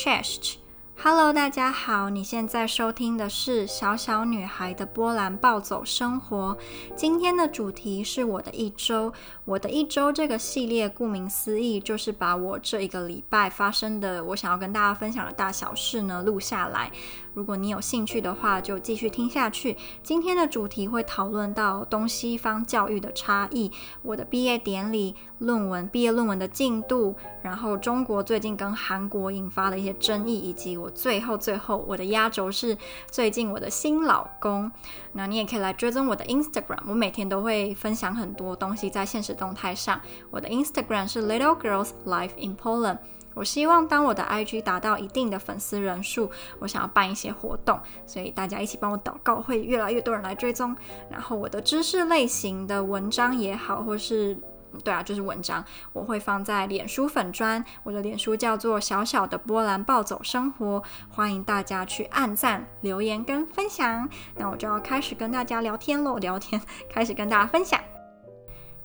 chest。Hello，大家好，你现在收听的是小小女孩的波兰暴走生活。今天的主题是我的一周。我的一周这个系列，顾名思义，就是把我这一个礼拜发生的，我想要跟大家分享的大小事呢录下来。如果你有兴趣的话，就继续听下去。今天的主题会讨论到东西方教育的差异，我的毕业典礼、论文、毕业论文的进度，然后中国最近跟韩国引发的一些争议，以及我最后最后我的压轴是最近我的新老公。那你也可以来追踪我的 Instagram，我每天都会分享很多东西在现实动态上。我的 Instagram 是 Little Girls Life in Poland。我希望当我的 IG 达到一定的粉丝人数，我想要办一些活动，所以大家一起帮我祷告，会越来越多人来追踪。然后我的知识类型的文章也好，或是对啊，就是文章，我会放在脸书粉砖。我的脸书叫做小小的波兰暴走生活，欢迎大家去按赞、留言跟分享。那我就要开始跟大家聊天喽，聊天，开始跟大家分享。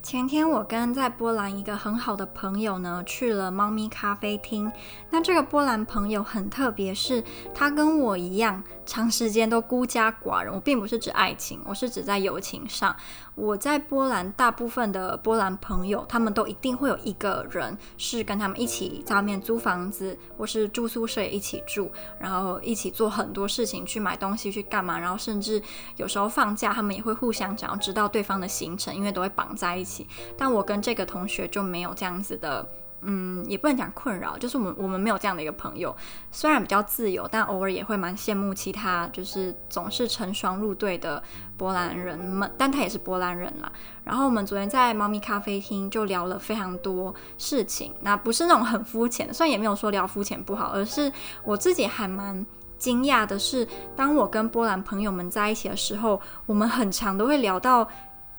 前天我跟在波兰一个很好的朋友呢，去了猫咪咖啡厅。那这个波兰朋友很特别，是他跟我一样，长时间都孤家寡人。我并不是指爱情，我是指在友情上。我在波兰，大部分的波兰朋友，他们都一定会有一个人是跟他们一起在外面租房子，或是住宿舍一起住，然后一起做很多事情，去买东西，去干嘛，然后甚至有时候放假，他们也会互相想要知道对方的行程，因为都会绑在一起。但我跟这个同学就没有这样子的，嗯，也不能讲困扰，就是我们我们没有这样的一个朋友。虽然比较自由，但偶尔也会蛮羡慕其他，就是总是成双入对的波兰人们。但他也是波兰人啦。然后我们昨天在猫咪咖啡厅就聊了非常多事情，那不是那种很肤浅，虽然也没有说聊肤浅不好，而是我自己还蛮惊讶的是，当我跟波兰朋友们在一起的时候，我们很常都会聊到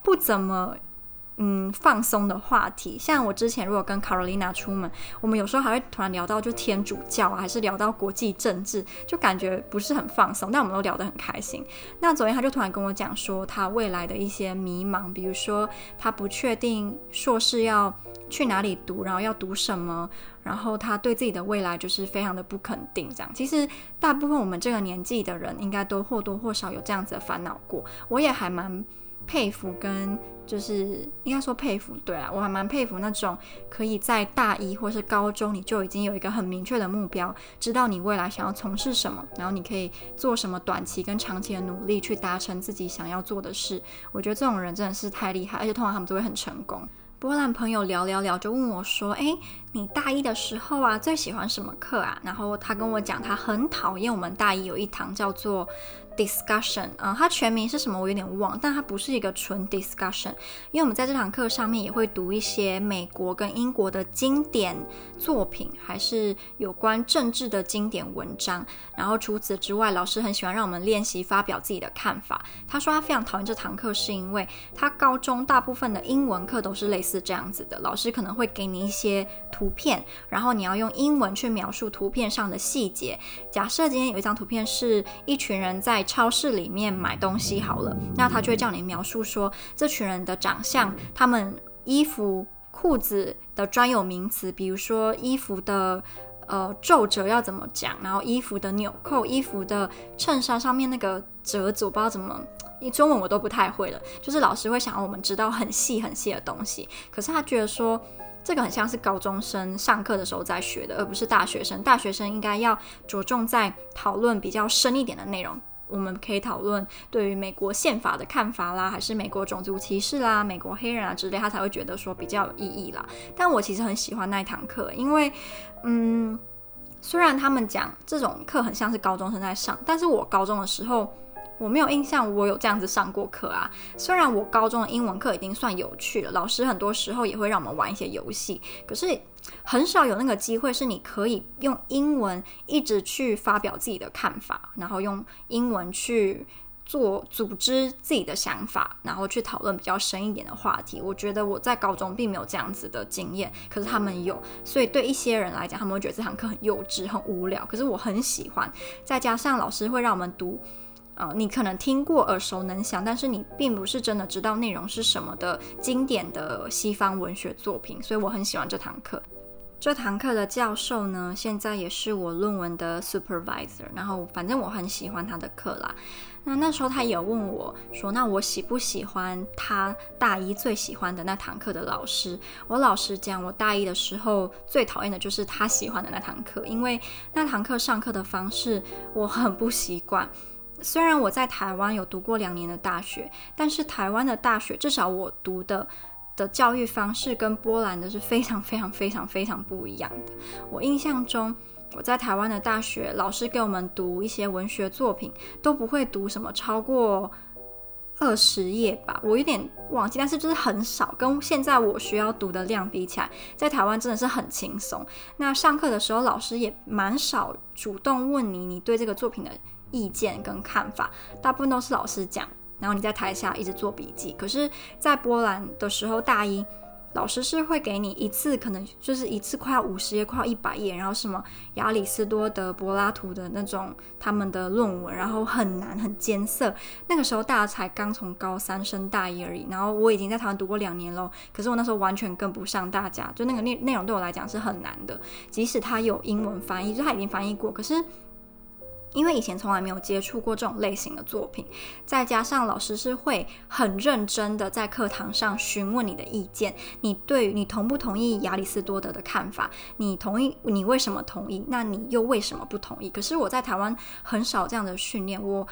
不怎么。嗯，放松的话题，像我之前如果跟 Carolina 出门，我们有时候还会突然聊到就天主教啊，还是聊到国际政治，就感觉不是很放松，但我们都聊得很开心。那昨天他就突然跟我讲说，他未来的一些迷茫，比如说他不确定硕士要去哪里读，然后要读什么，然后他对自己的未来就是非常的不肯定。这样，其实大部分我们这个年纪的人，应该都或多或少有这样子的烦恼过。我也还蛮 佩服跟。就是应该说佩服，对啊，我还蛮佩服那种可以在大一或是高中你就已经有一个很明确的目标，知道你未来想要从事什么，然后你可以做什么短期跟长期的努力去达成自己想要做的事。我觉得这种人真的是太厉害，而且通常他们都会很成功。波兰朋友聊聊聊就问我说：“诶，你大一的时候啊，最喜欢什么课啊？”然后他跟我讲，他很讨厌我们大一有一堂叫做 discussion 啊，它全名是什么我有点忘，但它不是一个纯 discussion，因为我们在这堂课上面也会读一些美国跟英国的经典作品，还是有关政治的经典文章。然后除此之外，老师很喜欢让我们练习发表自己的看法。他说他非常讨厌这堂课，是因为他高中大部分的英文课都是类似这样子的，老师可能会给你一些图图片，然后你要用英文去描述图片上的细节。假设今天有一张图片是一群人在超市里面买东西好了，那他就会叫你描述说这群人的长相，他们衣服、裤子的专有名词，比如说衣服的呃皱褶要怎么讲，然后衣服的纽扣、衣服的衬衫上面那个褶子，我不知道怎么，中文我都不太会了。就是老师会想要我们知道很细很细的东西，可是他觉得说。这个很像是高中生上课的时候在学的，而不是大学生。大学生应该要着重在讨论比较深一点的内容。我们可以讨论对于美国宪法的看法啦，还是美国种族歧视啦、美国黑人啊之类，他才会觉得说比较有意义啦。但我其实很喜欢那一堂课，因为，嗯，虽然他们讲这种课很像是高中生在上，但是我高中的时候。我没有印象，我有这样子上过课啊。虽然我高中的英文课已经算有趣了，老师很多时候也会让我们玩一些游戏，可是很少有那个机会是你可以用英文一直去发表自己的看法，然后用英文去做组织自己的想法，然后去讨论比较深一点的话题。我觉得我在高中并没有这样子的经验，可是他们有，所以对一些人来讲，他们会觉得这堂课很幼稚、很无聊。可是我很喜欢，再加上老师会让我们读。呃，你可能听过耳熟能详，但是你并不是真的知道内容是什么的经典的西方文学作品，所以我很喜欢这堂课。这堂课的教授呢，现在也是我论文的 supervisor。然后反正我很喜欢他的课啦。那那时候他有问我说：“那我喜不喜欢他大一最喜欢的那堂课的老师？”我老实讲，我大一的时候最讨厌的就是他喜欢的那堂课，因为那堂课上课的方式我很不习惯。虽然我在台湾有读过两年的大学，但是台湾的大学至少我读的的教育方式跟波兰的是非常非常非常非常不一样的。我印象中，我在台湾的大学，老师给我们读一些文学作品，都不会读什么超过二十页吧，我有点忘记，但是就是很少，跟现在我需要读的量比起来，在台湾真的是很轻松。那上课的时候，老师也蛮少主动问你，你对这个作品的意见跟看法，大部分都是老师讲。然后你在台下一直做笔记，可是，在波兰的时候，大一老师是会给你一次，可能就是一次快要五十页，快要一百页，然后什么亚里士多德、柏拉图的那种他们的论文，然后很难很艰涩。那个时候大家才刚从高三升大一而已，然后我已经在台湾读过两年喽，可是我那时候完全跟不上大家，就那个内内容对我来讲是很难的，即使他有英文翻译，就他已经翻译过，可是。因为以前从来没有接触过这种类型的作品，再加上老师是会很认真的在课堂上询问你的意见，你对你同不同意亚里士多德的看法？你同意？你为什么同意？那你又为什么不同意？可是我在台湾很少这样的训练，我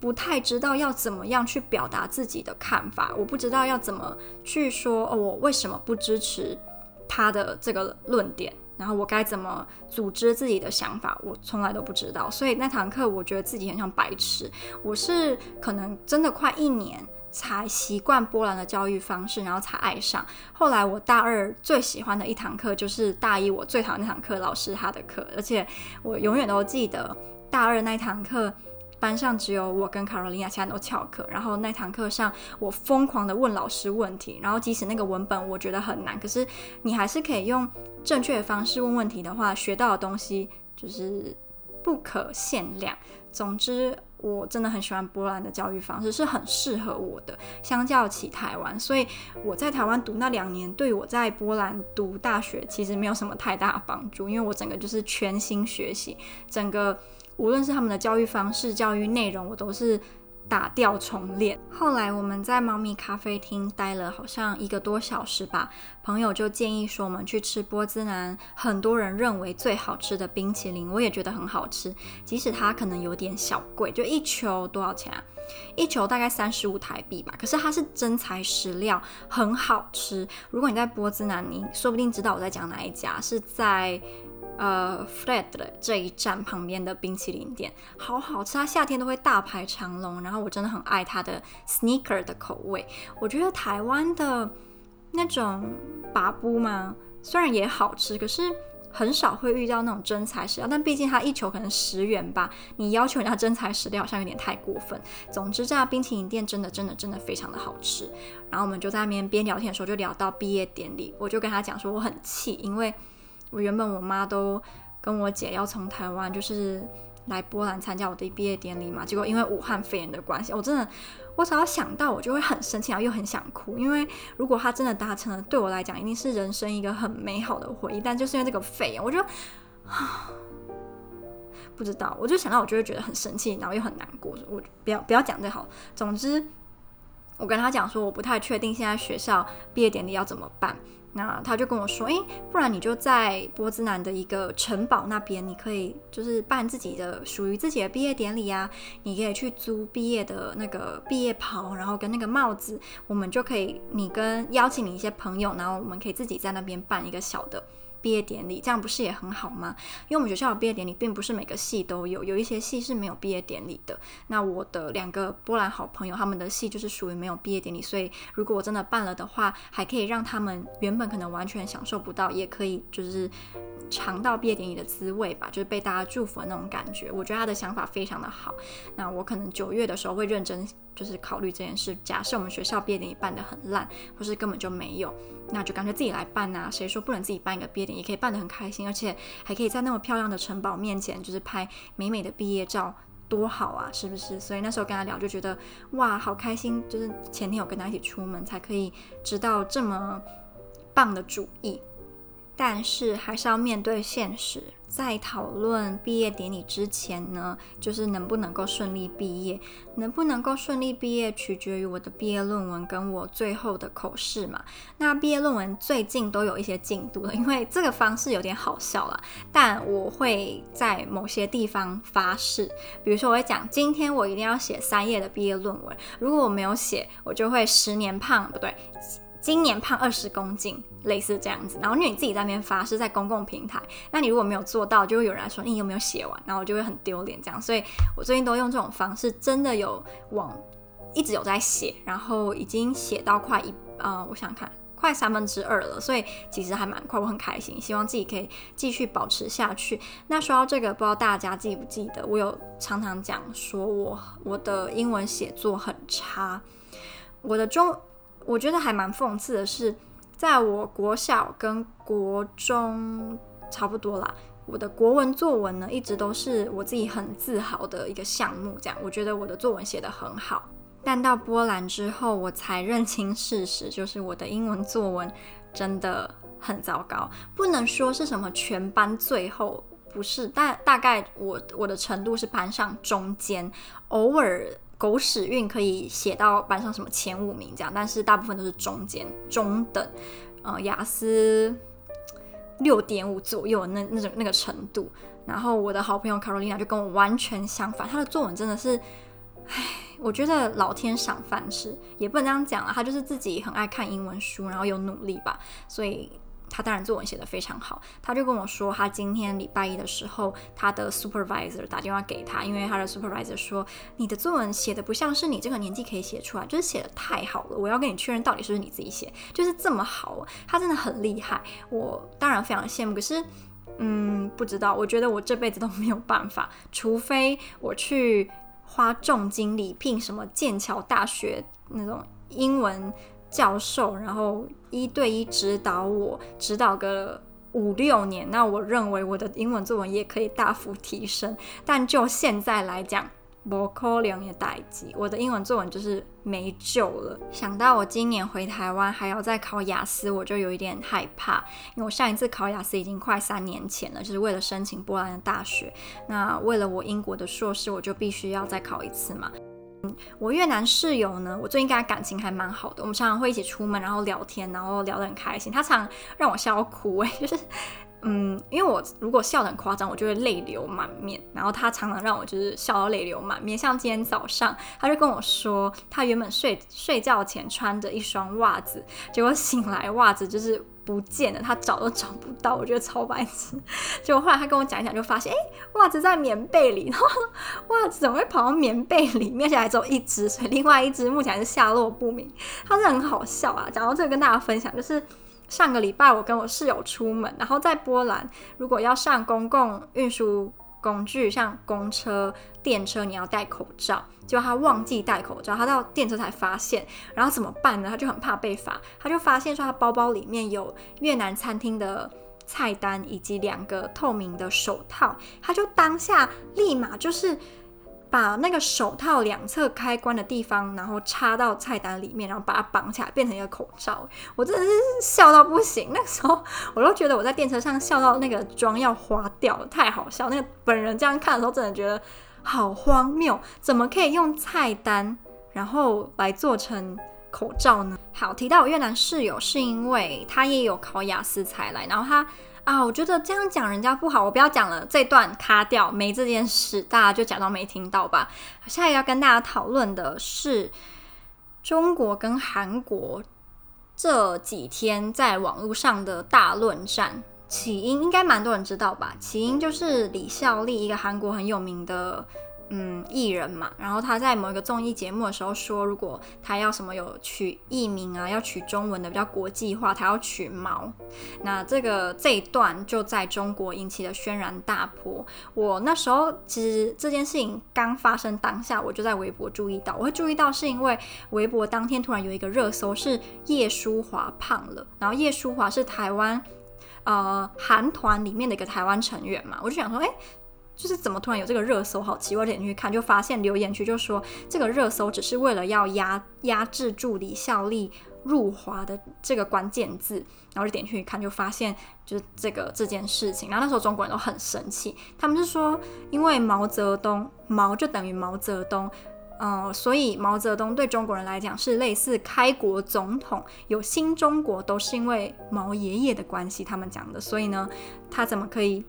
不太知道要怎么样去表达自己的看法，我不知道要怎么去说哦，我为什么不支持他的这个论点。然后我该怎么组织自己的想法，我从来都不知道。所以那堂课，我觉得自己很像白痴。我是可能真的快一年才习惯波兰的教育方式，然后才爱上。后来我大二最喜欢的一堂课，就是大一我最讨厌那堂课老师他的课，而且我永远都记得大二那堂课。班上只有我跟卡罗琳亚，其他都翘课。然后那堂课上，我疯狂的问老师问题。然后即使那个文本我觉得很难，可是你还是可以用正确的方式问问题的话，学到的东西就是不可限量。总之，我真的很喜欢波兰的教育方式，是很适合我的。相较起台湾，所以我在台湾读那两年，对我在波兰读大学其实没有什么太大的帮助，因为我整个就是全心学习，整个。无论是他们的教育方式、教育内容，我都是打掉重练。后来我们在猫咪咖啡厅待了好像一个多小时吧，朋友就建议说我们去吃波兹南很多人认为最好吃的冰淇淋，我也觉得很好吃，即使它可能有点小贵，就一球多少钱啊？一球大概三十五台币吧。可是它是真材实料，很好吃。如果你在波兹南，你说不定知道我在讲哪一家，是在。呃，Fred 的这一站旁边的冰淇淋店好好吃，它夏天都会大排长龙。然后我真的很爱它的 Sneaker 的口味。我觉得台湾的那种拔布嘛，虽然也好吃，可是很少会遇到那种真材实料。但毕竟它一球可能十元吧，你要求人家真材实料好像有点太过分。总之，这家冰淇淋店真的真的真的非常的好吃。然后我们就在那边边聊天的时候就聊到毕业典礼，我就跟他讲说我很气，因为。我原本我妈都跟我姐要从台湾就是来波兰参加我的毕业典礼嘛，结果因为武汉肺炎的关系，我真的我只要想到我就会很生气，然后又很想哭，因为如果她真的达成了，对我来讲一定是人生一个很美好的回忆，但就是因为这个肺炎，我就啊 不知道，我就想到我就会觉得很生气，然后又很难过，我不要不要讲这好，总之我跟他讲说我不太确定现在学校毕业典礼要怎么办。那他就跟我说，诶，不然你就在波兹南的一个城堡那边，你可以就是办自己的属于自己的毕业典礼啊，你可以去租毕业的那个毕业袍，然后跟那个帽子，我们就可以，你跟邀请你一些朋友，然后我们可以自己在那边办一个小的。毕业典礼，这样不是也很好吗？因为我们学校的毕业典礼并不是每个系都有，有一些系是没有毕业典礼的。那我的两个波兰好朋友，他们的系就是属于没有毕业典礼，所以如果我真的办了的话，还可以让他们原本可能完全享受不到，也可以就是尝到毕业典礼的滋味吧，就是被大家祝福的那种感觉。我觉得他的想法非常的好。那我可能九月的时候会认真就是考虑这件事。假设我们学校毕业典礼办得很烂，或是根本就没有。那就干脆自己来办呐！谁说不能自己办一个毕业典礼？也可以办得很开心，而且还可以在那么漂亮的城堡面前，就是拍美美的毕业照，多好啊！是不是？所以那时候跟他聊，就觉得哇，好开心！就是前天有跟他一起出门，才可以知道这么棒的主意。但是还是要面对现实。在讨论毕业典礼之前呢，就是能不能够顺利毕业，能不能够顺利毕业取决于我的毕业论文跟我最后的口试嘛。那毕业论文最近都有一些进度了，因为这个方式有点好笑了，但我会在某些地方发誓，比如说我会讲，今天我一定要写三页的毕业论文，如果我没有写，我就会十年胖，不对。今年胖二十公斤，类似这样子。然后因为你自己在那边发誓在公共平台，那你如果没有做到，就会有人来说你有没有写完，然后我就会很丢脸这样。所以我最近都用这种方式，真的有往一直有在写，然后已经写到快一呃，我想看快三分之二了，所以其实还蛮快，我很开心，希望自己可以继续保持下去。那说到这个，不知道大家记不记得，我有常常讲说我我的英文写作很差，我的中。我觉得还蛮讽刺的是，在我国小跟国中差不多啦，我的国文作文呢，一直都是我自己很自豪的一个项目。这样，我觉得我的作文写得很好。但到波兰之后，我才认清事实，就是我的英文作文真的很糟糕。不能说是什么全班最后，不是，但大概我我的程度是班上中间，偶尔。狗屎运可以写到班上什么前五名这样，但是大部分都是中间中等，呃，雅思六点五左右那那种那个程度。然后我的好朋友 Carolina 就跟我完全相反，她的作文真的是，唉，我觉得老天赏饭吃，也不能这样讲啊，她就是自己很爱看英文书，然后有努力吧，所以。他当然作文写得非常好，他就跟我说，他今天礼拜一的时候，他的 supervisor 打电话给他，因为他的 supervisor 说，你的作文写得不像是你这个年纪可以写出来，就是写得太好了，我要跟你确认到底是不是你自己写，就是这么好，他真的很厉害，我当然非常羡慕，可是，嗯，不知道，我觉得我这辈子都没有办法，除非我去花重金礼聘什么剑桥大学那种英文。教授，然后一对一指导我，指导个五六年，那我认为我的英文作文也可以大幅提升。但就现在来讲，不可能的代志，我的英文作文就是没救了。想到我今年回台湾还要再考雅思，我就有一点害怕，因为我上一次考雅思已经快三年前了，就是为了申请波兰的大学。那为了我英国的硕士，我就必须要再考一次嘛。我越南室友呢，我最近跟他感情还蛮好的，我们常常会一起出门，然后聊天，然后聊得很开心。他常让我笑到哭，哎，就是，嗯，因为我如果笑得很夸张，我就会泪流满面。然后他常常让我就是笑到泪流满面。像今天早上，他就跟我说，他原本睡睡觉前穿着一双袜子，结果醒来袜子就是。不见了，他找都找不到，我觉得超白痴。结果后来他跟我讲一讲，就发现，哎、欸，袜子在棉被里，然后袜子怎么会跑到棉被里面？而且还只有一只，所以另外一只目前还是下落不明。他是很好笑啊。讲到这个，跟大家分享，就是上个礼拜我跟我室友出门，然后在波兰，如果要上公共运输。工具像公车、电车，你要戴口罩。结果他忘记戴口罩，他到电车才发现，然后怎么办呢？他就很怕被罚，他就发现说他包包里面有越南餐厅的菜单以及两个透明的手套，他就当下立马就是。把那个手套两侧开关的地方，然后插到菜单里面，然后把它绑起来，变成一个口罩。我真的是笑到不行，那时候我都觉得我在电车上笑到那个妆要花掉了，太好笑。那个本人这样看的时候，真的觉得好荒谬，怎么可以用菜单然后来做成口罩呢？好，提到我越南室友，是因为他也有考雅思才来，然后他。啊，我觉得这样讲人家不好，我不要讲了，这段卡掉，没这件事，大家就假装没听到吧。下一个要跟大家讨论的是中国跟韩国这几天在网络上的大论战，起因应该蛮多人知道吧？起因就是李孝利，一个韩国很有名的。嗯，艺人嘛，然后他在某一个综艺节目的时候说，如果他要什么有取艺名啊，要取中文的比较国际化，他要取毛。那这个这一段就在中国引起了轩然大波。我那时候其实这件事情刚发生当下，我就在微博注意到。我会注意到是因为微博当天突然有一个热搜是叶舒华胖了，然后叶舒华是台湾呃韩团里面的一个台湾成员嘛，我就想说，哎。就是怎么突然有这个热搜，好奇怪，点进去看就发现留言区就说这个热搜只是为了要压压制住李孝利入华的这个关键字，然后就点进去看，就发现就是这个这件事情。然后那时候中国人都很生气，他们是说，因为毛泽东，毛就等于毛泽东，呃，所以毛泽东对中国人来讲是类似开国总统，有新中国都是因为毛爷爷的关系，他们讲的。所以呢，他怎么可以？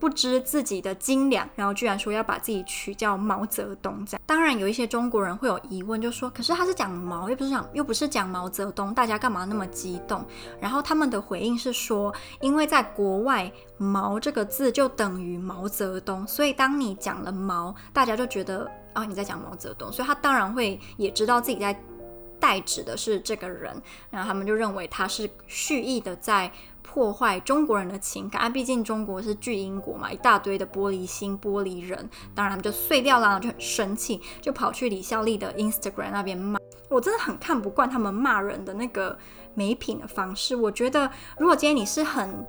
不知自己的斤两，然后居然说要把自己取叫毛泽东这样。当然有一些中国人会有疑问，就说：可是他是讲毛，又不是讲又不是讲毛泽东，大家干嘛那么激动？然后他们的回应是说，因为在国外“毛”这个字就等于毛泽东，所以当你讲了“毛”，大家就觉得啊你在讲毛泽东，所以他当然会也知道自己在代指的是这个人，然后他们就认为他是蓄意的在。破坏中国人的情感啊！毕竟中国是巨婴国嘛，一大堆的玻璃心、玻璃人，当然他们就碎掉了，就很生气，就跑去李孝利的 Instagram 那边骂。我真的很看不惯他们骂人的那个没品的方式。我觉得，如果今天你是很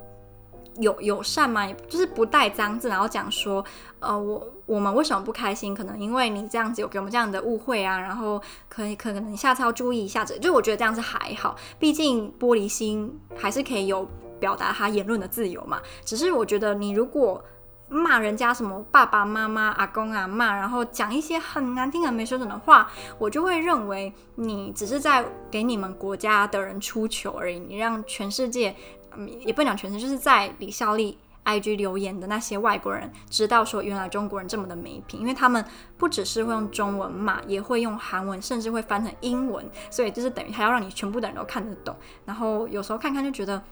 友友善嘛，就是不带脏字，然后讲说，呃，我我们为什么不开心？可能因为你这样子有给我们这样的误会啊，然后可以可能下次要注意一下子。就我觉得这样子还好，毕竟玻璃心还是可以有。表达他言论的自由嘛，只是我觉得你如果骂人家什么爸爸妈妈、阿公阿嬷，然后讲一些很难听、很没水准的话，我就会认为你只是在给你们国家的人出糗而已。你让全世界，嗯，也不讲全世界，就是在李孝利 IG 留言的那些外国人知道说，原来中国人这么的没品，因为他们不只是会用中文骂，也会用韩文，甚至会翻成英文，所以就是等于还要让你全部的人都看得懂。然后有时候看看就觉得。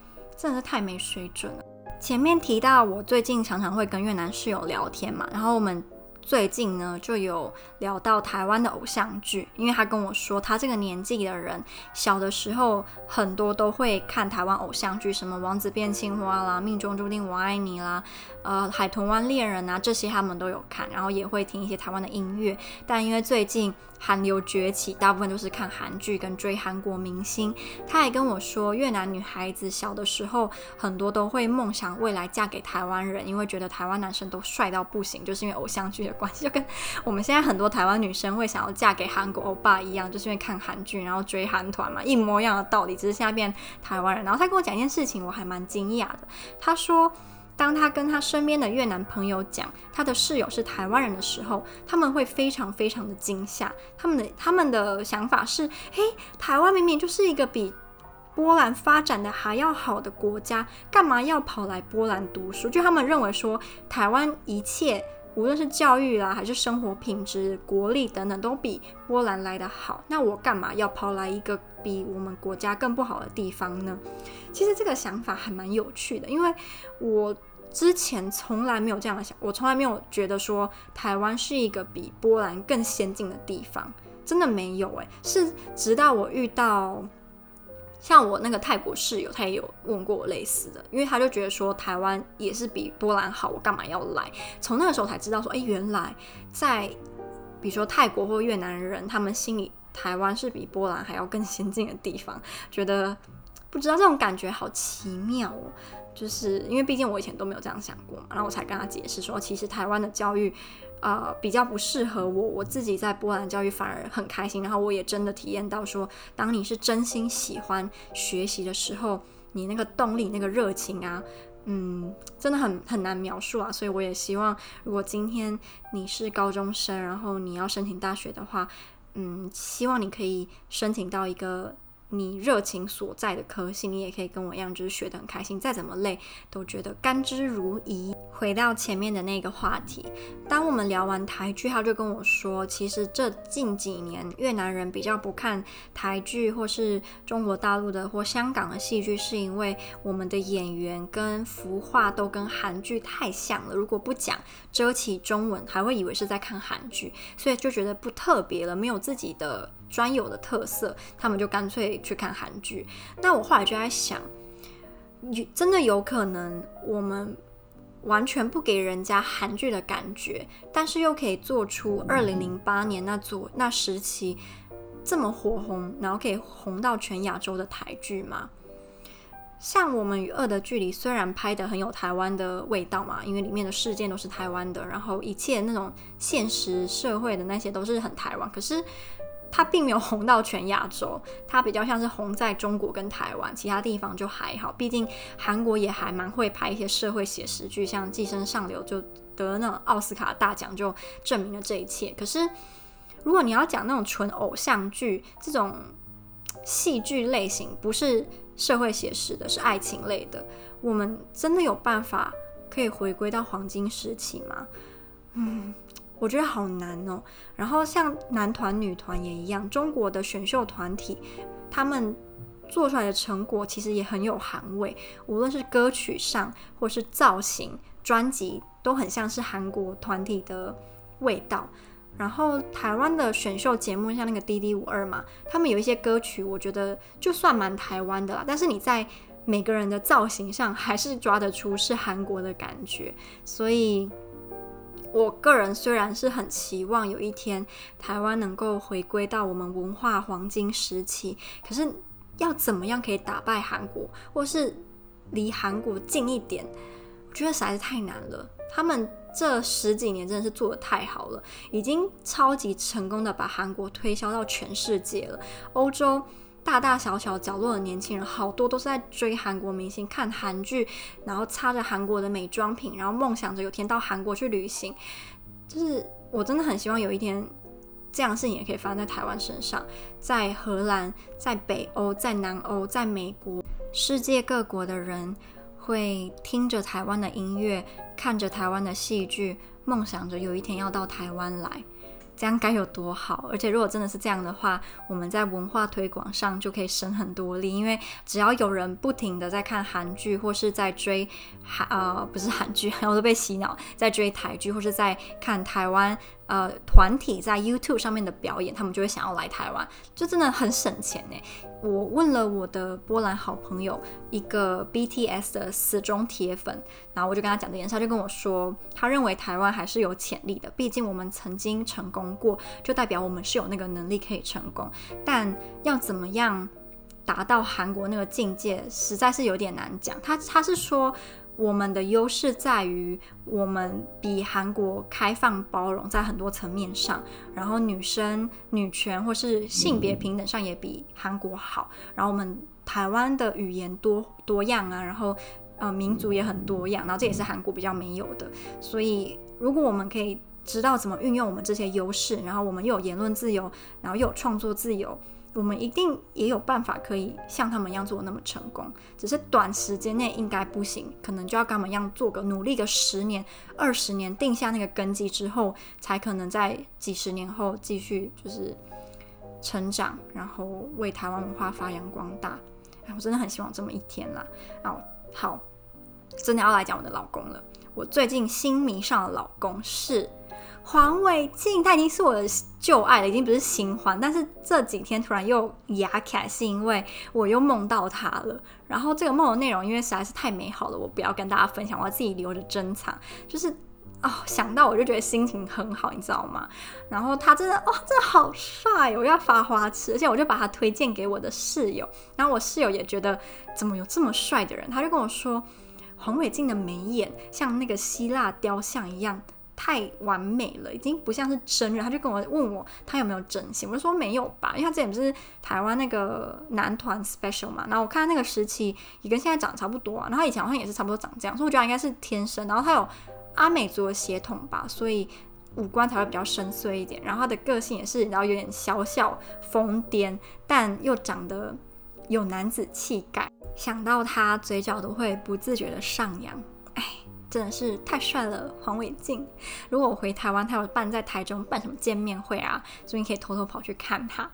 真的是太没水准了。前面提到我最近常常会跟越南室友聊天嘛，然后我们最近呢就有聊到台湾的偶像剧，因为他跟我说他这个年纪的人小的时候很多都会看台湾偶像剧，什么《王子变青蛙》啦，《命中注定我爱你》啦，呃，《海豚湾恋人》啊，这些他们都有看，然后也会听一些台湾的音乐，但因为最近。韩流崛起，大部分都是看韩剧跟追韩国明星。他还跟我说，越南女孩子小的时候很多都会梦想未来嫁给台湾人，因为觉得台湾男生都帅到不行，就是因为偶像剧的关系，就跟我们现在很多台湾女生会想要嫁给韩国欧巴一样，就是因为看韩剧然后追韩团嘛，一模一样的道理，只是现在变台湾人。然后他跟我讲一件事情，我还蛮惊讶的。他说。当他跟他身边的越南朋友讲他的室友是台湾人的时候，他们会非常非常的惊吓。他们的他们的想法是：嘿，台湾明明就是一个比波兰发展的还要好的国家，干嘛要跑来波兰读书？就他们认为说，台湾一切无论是教育啦，还是生活品质、国力等等，都比波兰来得好。那我干嘛要跑来一个比我们国家更不好的地方呢？其实这个想法还蛮有趣的，因为我。之前从来没有这样想，我从来没有觉得说台湾是一个比波兰更先进的地方，真的没有诶，是直到我遇到像我那个泰国室友，他也有问过我类似的，因为他就觉得说台湾也是比波兰好，我干嘛要来？从那个时候才知道说，诶，原来在比如说泰国或越南人，他们心里台湾是比波兰还要更先进的地方，觉得不知道这种感觉好奇妙哦。就是因为毕竟我以前都没有这样想过嘛，然后我才跟他解释说，其实台湾的教育，呃，比较不适合我，我自己在波兰教育反而很开心。然后我也真的体验到说，当你是真心喜欢学习的时候，你那个动力、那个热情啊，嗯，真的很很难描述啊。所以我也希望，如果今天你是高中生，然后你要申请大学的话，嗯，希望你可以申请到一个。你热情所在的科系，你也可以跟我一样，就是学得很开心，再怎么累都觉得甘之如饴。回到前面的那个话题，当我们聊完台剧，他就跟我说，其实这近几年越南人比较不看台剧或是中国大陆的或香港的戏剧，是因为我们的演员跟服化都跟韩剧太像了。如果不讲遮起中文，还会以为是在看韩剧，所以就觉得不特别了，没有自己的。专有的特色，他们就干脆去看韩剧。那我后来就在想，真的有可能我们完全不给人家韩剧的感觉，但是又可以做出二零零八年那组那时期这么火红，然后可以红到全亚洲的台剧吗？像我们与恶的距离，虽然拍得很有台湾的味道嘛，因为里面的事件都是台湾的，然后一切那种现实社会的那些都是很台湾，可是。它并没有红到全亚洲，它比较像是红在中国跟台湾，其他地方就还好。毕竟韩国也还蛮会拍一些社会写实剧，像《寄生上流》就得那奥斯卡大奖，就证明了这一切。可是如果你要讲那种纯偶像剧这种戏剧类型，不是社会写实的，是爱情类的，我们真的有办法可以回归到黄金时期吗？嗯。我觉得好难哦。然后像男团、女团也一样，中国的选秀团体，他们做出来的成果其实也很有韩味，无论是歌曲上，或是造型、专辑，都很像是韩国团体的味道。然后台湾的选秀节目，像那个《D D 五二》嘛，他们有一些歌曲，我觉得就算蛮台湾的啦，但是你在每个人的造型上，还是抓得出是韩国的感觉，所以。我个人虽然是很期望有一天台湾能够回归到我们文化黄金时期，可是要怎么样可以打败韩国，或是离韩国近一点，我觉得实在是太难了。他们这十几年真的是做得太好了，已经超级成功的把韩国推销到全世界了，欧洲。大大小小角落的年轻人，好多都是在追韩国明星、看韩剧，然后擦着韩国的美妆品，然后梦想着有天到韩国去旅行。就是我真的很希望有一天，这样的事情也可以发生在台湾身上，在荷兰、在北欧、在南欧、在美国，世界各国的人会听着台湾的音乐，看着台湾的戏剧，梦想着有一天要到台湾来。这样该有多好！而且如果真的是这样的话，我们在文化推广上就可以省很多力，因为只要有人不停的在看韩剧，或是在追韩呃不是韩剧，我都被洗脑，在追台剧，或是在看台湾。呃，团体在 YouTube 上面的表演，他们就会想要来台湾，就真的很省钱呢。我问了我的波兰好朋友，一个 BTS 的死忠铁粉，然后我就跟他讲这件事，他就跟我说，他认为台湾还是有潜力的，毕竟我们曾经成功过，就代表我们是有那个能力可以成功。但要怎么样达到韩国那个境界，实在是有点难讲。他他是说。我们的优势在于，我们比韩国开放包容，在很多层面上，然后女生女权或是性别平等上也比韩国好。然后我们台湾的语言多多样啊，然后呃民族也很多样，然后这也是韩国比较没有的。所以如果我们可以知道怎么运用我们这些优势，然后我们又有言论自由，然后又有创作自由。我们一定也有办法可以像他们一样做得那么成功，只是短时间内应该不行，可能就要跟他们一样做个努力个十年、二十年，定下那个根基之后，才可能在几十年后继续就是成长，然后为台湾文化发扬光大。哎，我真的很希望这么一天啦！哦，好，真的要来讲我的老公了。我最近新迷上的老公是。黄伟晋，他已经是我的旧爱了，已经不是新欢。但是这几天突然又哑起来，是因为我又梦到他了。然后这个梦的内容，因为实在是太美好了，我不要跟大家分享，我要自己留着珍藏。就是哦，想到我就觉得心情很好，你知道吗？然后他真的，哦，真的好帅，我要发花痴。而且我就把他推荐给我的室友，然后我室友也觉得怎么有这么帅的人，他就跟我说，黄伟晋的眉眼像那个希腊雕像一样。太完美了，已经不像是真人。他就跟我问我，他有没有整形？我就说没有吧，因为他之前不是台湾那个男团 special 嘛。然后我看他那个时期也跟现在长得差不多啊。然后他以前好像也是差不多长这样，所以我觉得应该是天生。然后他有阿美族的血统吧，所以五官才会比较深邃一点。然后他的个性也是，然后有点小小疯癫，但又长得有男子气概。想到他，嘴角都会不自觉的上扬。哎。真的是太帅了，黄伟晋。如果我回台湾，他有办在台中办什么见面会啊，所以你可以偷偷跑去看他。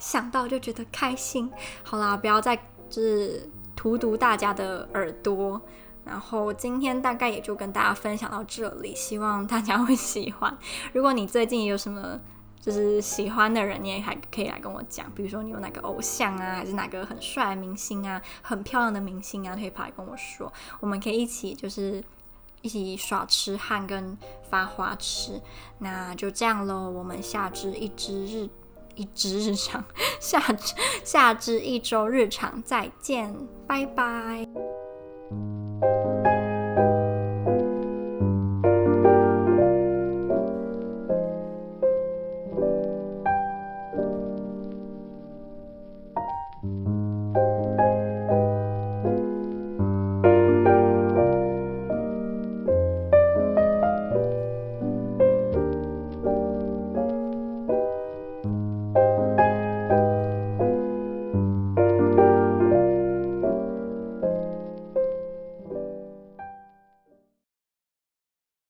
想到就觉得开心。好啦，不要再就是荼毒大家的耳朵。然后今天大概也就跟大家分享到这里，希望大家会喜欢。如果你最近有什么就是喜欢的人，你也还可以来跟我讲。比如说你有哪个偶像啊，还是哪个很帅的明星啊，很漂亮的明星啊，可以跑来跟我说。我们可以一起就是一起耍痴汉跟发花痴。那就这样喽，我们下支一支日一支日常，下下支一周日常再见，拜拜。